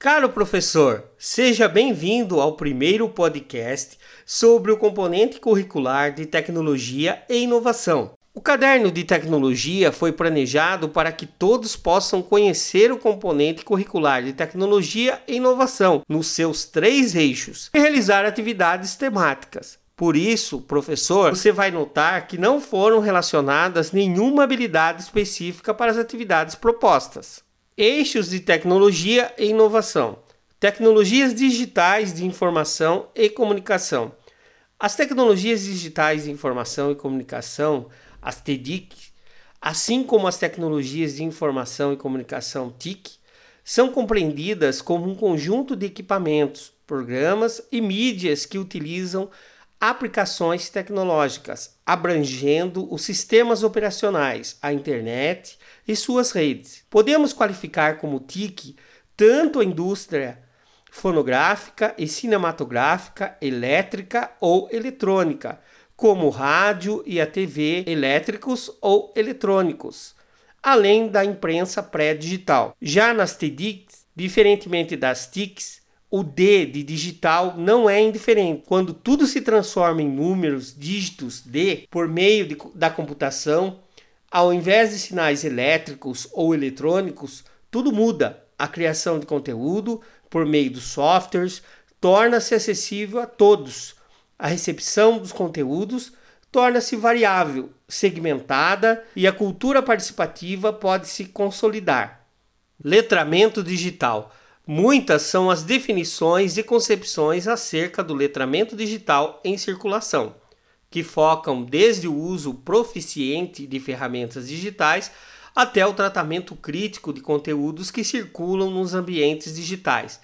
Caro professor, seja bem-vindo ao primeiro podcast sobre o componente curricular de tecnologia e inovação. O caderno de tecnologia foi planejado para que todos possam conhecer o componente curricular de tecnologia e inovação nos seus três eixos e realizar atividades temáticas. Por isso, professor, você vai notar que não foram relacionadas nenhuma habilidade específica para as atividades propostas. Eixos de tecnologia e inovação. Tecnologias digitais de informação e comunicação. As tecnologias digitais de informação e comunicação, as TDIC, assim como as tecnologias de informação e comunicação TIC, são compreendidas como um conjunto de equipamentos, programas e mídias que utilizam aplicações tecnológicas, abrangendo os sistemas operacionais, a internet e suas redes. Podemos qualificar como TIC tanto a indústria fonográfica e cinematográfica, elétrica ou eletrônica, como o rádio e a TV elétricos ou eletrônicos, além da imprensa pré-digital. Já nas TICs, diferentemente das TICs, o D de digital não é indiferente. Quando tudo se transforma em números, dígitos D, por meio de, da computação, ao invés de sinais elétricos ou eletrônicos, tudo muda. A criação de conteúdo por meio dos softwares torna-se acessível a todos. A recepção dos conteúdos torna-se variável, segmentada e a cultura participativa pode se consolidar. Letramento digital Muitas são as definições e concepções acerca do letramento digital em circulação, que focam desde o uso proficiente de ferramentas digitais até o tratamento crítico de conteúdos que circulam nos ambientes digitais,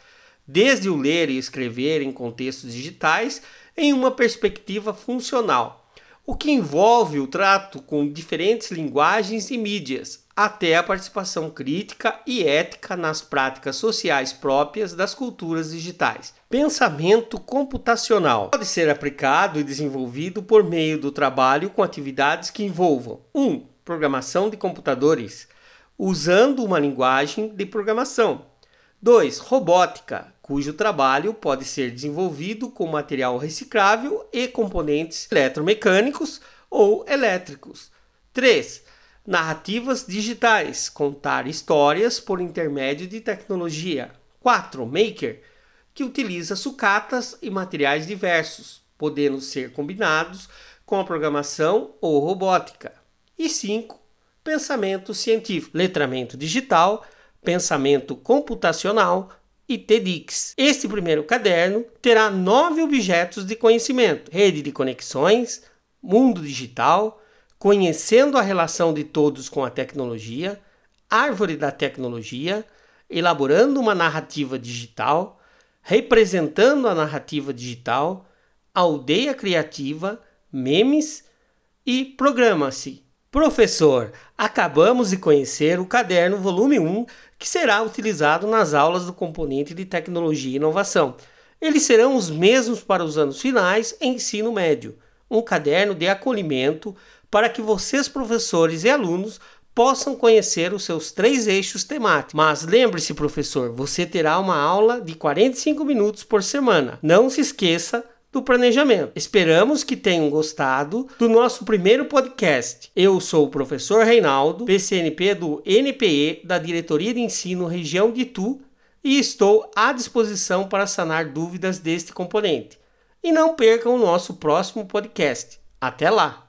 desde o ler e escrever em contextos digitais em uma perspectiva funcional, o que envolve o trato com diferentes linguagens e mídias, até a participação crítica e ética nas práticas sociais próprias das culturas digitais. Pensamento computacional pode ser aplicado e desenvolvido por meio do trabalho com atividades que envolvam 1. Um, programação de computadores, usando uma linguagem de programação. 2. Robótica, cujo trabalho pode ser desenvolvido com material reciclável e componentes eletromecânicos ou elétricos. 3 Narrativas digitais, contar histórias por intermédio de tecnologia. 4. Maker, que utiliza sucatas e materiais diversos, podendo ser combinados com a programação ou robótica. E 5. Pensamento científico, letramento digital, pensamento computacional e TEDx. Este primeiro caderno terá nove objetos de conhecimento: rede de conexões, mundo digital, conhecendo a relação de todos com a tecnologia, árvore da tecnologia, elaborando uma narrativa digital, representando a narrativa digital, aldeia criativa, memes e programa-se. Professor, acabamos de conhecer o caderno volume 1 que será utilizado nas aulas do componente de tecnologia e inovação. Eles serão os mesmos para os anos finais em ensino médio. Um caderno de acolhimento para que vocês, professores e alunos, possam conhecer os seus três eixos temáticos. Mas lembre-se, professor, você terá uma aula de 45 minutos por semana. Não se esqueça do planejamento. Esperamos que tenham gostado do nosso primeiro podcast. Eu sou o professor Reinaldo, PCNP do NPE da Diretoria de Ensino Região de Itu e estou à disposição para sanar dúvidas deste componente. E não percam o nosso próximo podcast. Até lá!